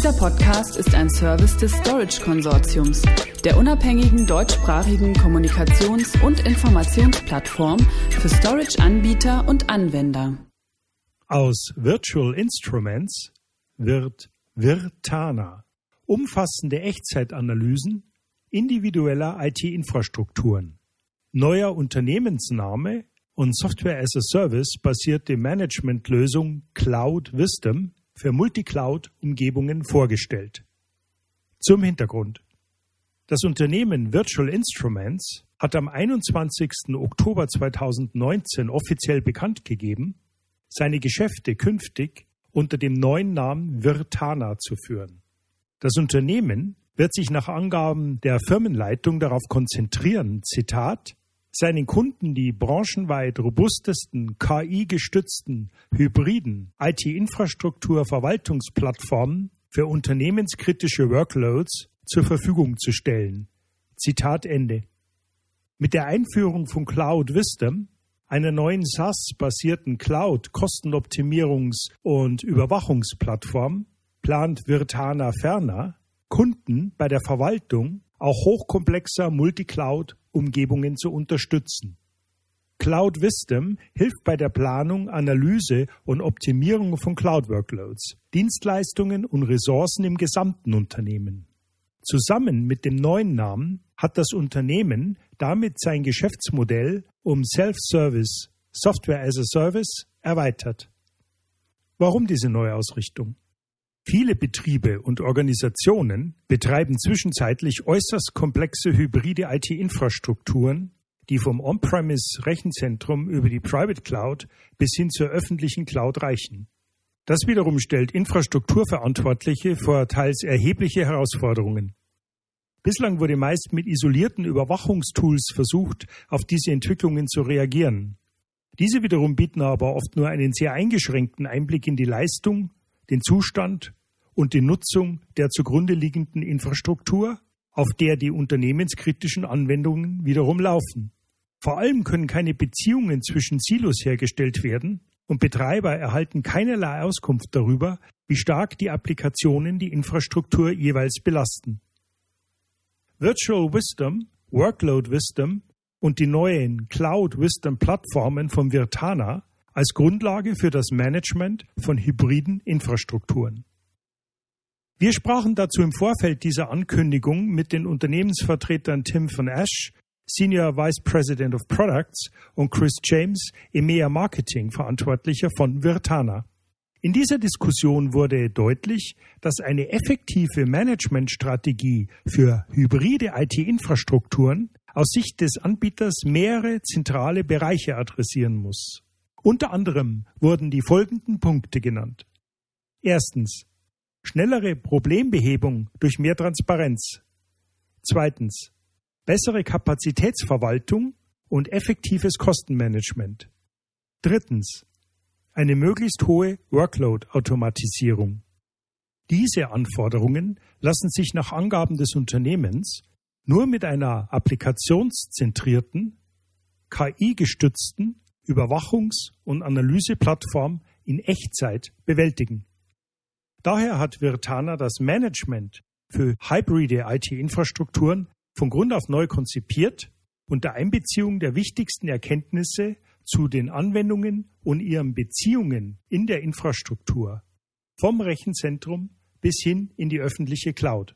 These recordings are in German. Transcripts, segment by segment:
Dieser Podcast ist ein Service des Storage Konsortiums, der unabhängigen deutschsprachigen Kommunikations- und Informationsplattform für Storage-Anbieter und Anwender. Aus Virtual Instruments wird Virtana. Umfassende Echtzeitanalysen individueller IT-Infrastrukturen. Neuer Unternehmensname und Software as a Service basierte Managementlösung Cloud Wisdom für Multicloud-Umgebungen vorgestellt. Zum Hintergrund. Das Unternehmen Virtual Instruments hat am 21. Oktober 2019 offiziell bekannt gegeben, seine Geschäfte künftig unter dem neuen Namen Virtana zu führen. Das Unternehmen wird sich nach Angaben der Firmenleitung darauf konzentrieren, Zitat, seinen Kunden die branchenweit robustesten KI-gestützten hybriden IT-Infrastruktur-Verwaltungsplattformen für unternehmenskritische Workloads zur Verfügung zu stellen. Zitat Ende. Mit der Einführung von Cloud Wisdom, einer neuen SaaS-basierten Cloud-Kostenoptimierungs- und Überwachungsplattform, plant Virtana ferner, Kunden bei der Verwaltung auch hochkomplexer Multicloud-Umgebungen zu unterstützen. Cloud Wisdom hilft bei der Planung, Analyse und Optimierung von Cloud-Workloads, Dienstleistungen und Ressourcen im gesamten Unternehmen. Zusammen mit dem neuen Namen hat das Unternehmen damit sein Geschäftsmodell um Self-Service, Software as a Service erweitert. Warum diese Neuausrichtung? Viele Betriebe und Organisationen betreiben zwischenzeitlich äußerst komplexe hybride IT-Infrastrukturen, die vom On-Premise-Rechenzentrum über die Private Cloud bis hin zur öffentlichen Cloud reichen. Das wiederum stellt Infrastrukturverantwortliche vor teils erhebliche Herausforderungen. Bislang wurde meist mit isolierten Überwachungstools versucht, auf diese Entwicklungen zu reagieren. Diese wiederum bieten aber oft nur einen sehr eingeschränkten Einblick in die Leistung, den Zustand und die Nutzung der zugrunde liegenden Infrastruktur, auf der die unternehmenskritischen Anwendungen wiederum laufen. Vor allem können keine Beziehungen zwischen Silos hergestellt werden und Betreiber erhalten keinerlei Auskunft darüber, wie stark die Applikationen die Infrastruktur jeweils belasten. Virtual Wisdom, Workload Wisdom und die neuen Cloud Wisdom Plattformen von Virtana als Grundlage für das Management von hybriden Infrastrukturen. Wir sprachen dazu im Vorfeld dieser Ankündigung mit den Unternehmensvertretern Tim von Ash, Senior Vice President of Products, und Chris James, EMEA Marketing Verantwortlicher von Virtana. In dieser Diskussion wurde deutlich, dass eine effektive Managementstrategie für hybride IT-Infrastrukturen aus Sicht des Anbieters mehrere zentrale Bereiche adressieren muss. Unter anderem wurden die folgenden Punkte genannt. Erstens Schnellere Problembehebung durch mehr Transparenz. Zweitens. Bessere Kapazitätsverwaltung und effektives Kostenmanagement. Drittens. Eine möglichst hohe Workload-Automatisierung. Diese Anforderungen lassen sich nach Angaben des Unternehmens nur mit einer applikationszentrierten, KI-gestützten Überwachungs- und Analyseplattform in Echtzeit bewältigen. Daher hat Virtana das Management für hybride IT-Infrastrukturen von Grund auf neu konzipiert unter Einbeziehung der wichtigsten Erkenntnisse zu den Anwendungen und ihren Beziehungen in der Infrastruktur vom Rechenzentrum bis hin in die öffentliche Cloud.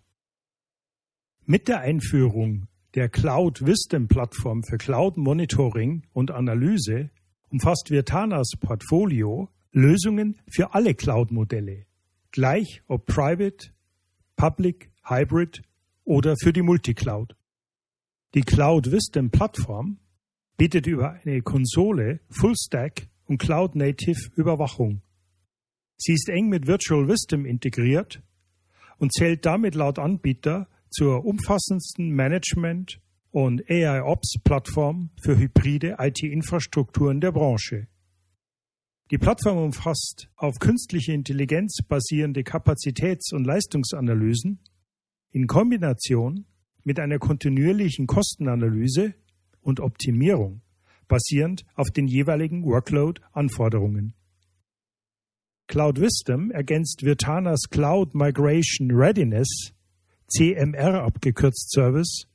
Mit der Einführung der Cloud Wisdom Plattform für Cloud Monitoring und Analyse umfasst Virtanas Portfolio Lösungen für alle Cloud-Modelle gleich ob Private, Public, Hybrid oder für die Multicloud. Die Cloud Wisdom Plattform bietet über eine Konsole Full-Stack und Cloud-Native Überwachung. Sie ist eng mit Virtual Wisdom integriert und zählt damit laut Anbieter zur umfassendsten Management- und AI-Ops-Plattform für hybride IT-Infrastrukturen der Branche. Die Plattform umfasst auf künstliche Intelligenz basierende Kapazitäts- und Leistungsanalysen in Kombination mit einer kontinuierlichen Kostenanalyse und Optimierung basierend auf den jeweiligen Workload-Anforderungen. Cloud Wisdom ergänzt Virtanas Cloud Migration Readiness, CMR abgekürzt Service,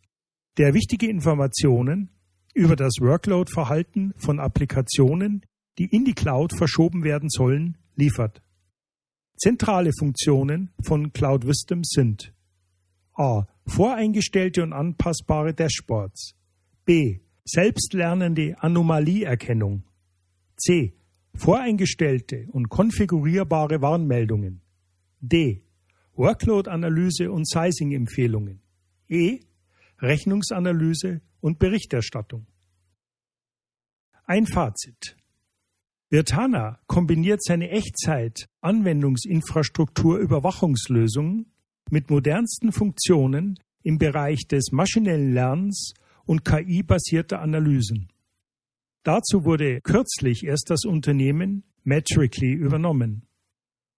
der wichtige Informationen über das Workload-Verhalten von Applikationen, die in die Cloud verschoben werden sollen, liefert. Zentrale Funktionen von Cloud Wisdom sind a. Voreingestellte und anpassbare Dashboards. b. Selbstlernende Anomalieerkennung. c. Voreingestellte und konfigurierbare Warnmeldungen. D. Workload-Analyse und Sizing-Empfehlungen. E. Rechnungsanalyse und Berichterstattung. Ein Fazit. Virtana kombiniert seine Echtzeit-Anwendungsinfrastruktur-Überwachungslösungen mit modernsten Funktionen im Bereich des maschinellen Lernens und KI-basierter Analysen. Dazu wurde kürzlich erst das Unternehmen Metrically übernommen.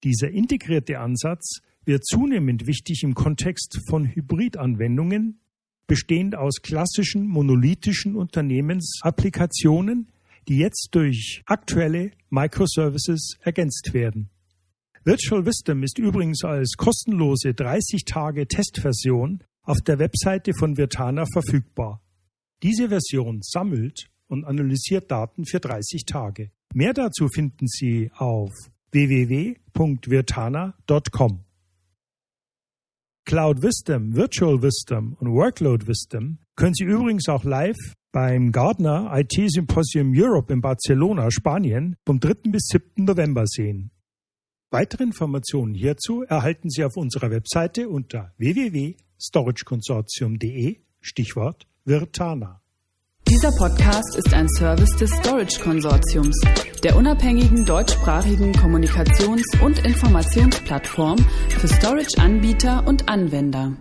Dieser integrierte Ansatz wird zunehmend wichtig im Kontext von Hybridanwendungen, bestehend aus klassischen monolithischen Unternehmensapplikationen, die jetzt durch aktuelle Microservices ergänzt werden. Virtual Wisdom ist übrigens als kostenlose 30 Tage Testversion auf der Webseite von Virtana verfügbar. Diese Version sammelt und analysiert Daten für 30 Tage. Mehr dazu finden Sie auf www.virtana.com. Cloud Wisdom, Virtual Wisdom und Workload Wisdom können Sie übrigens auch live beim Gardner IT Symposium Europe in Barcelona, Spanien, vom 3. bis 7. November sehen. Weitere Informationen hierzu erhalten Sie auf unserer Webseite unter www.storageconsortium.de Stichwort Virtana. Dieser Podcast ist ein Service des Storage Konsortiums, der unabhängigen deutschsprachigen Kommunikations- und Informationsplattform für Storage-Anbieter und Anwender.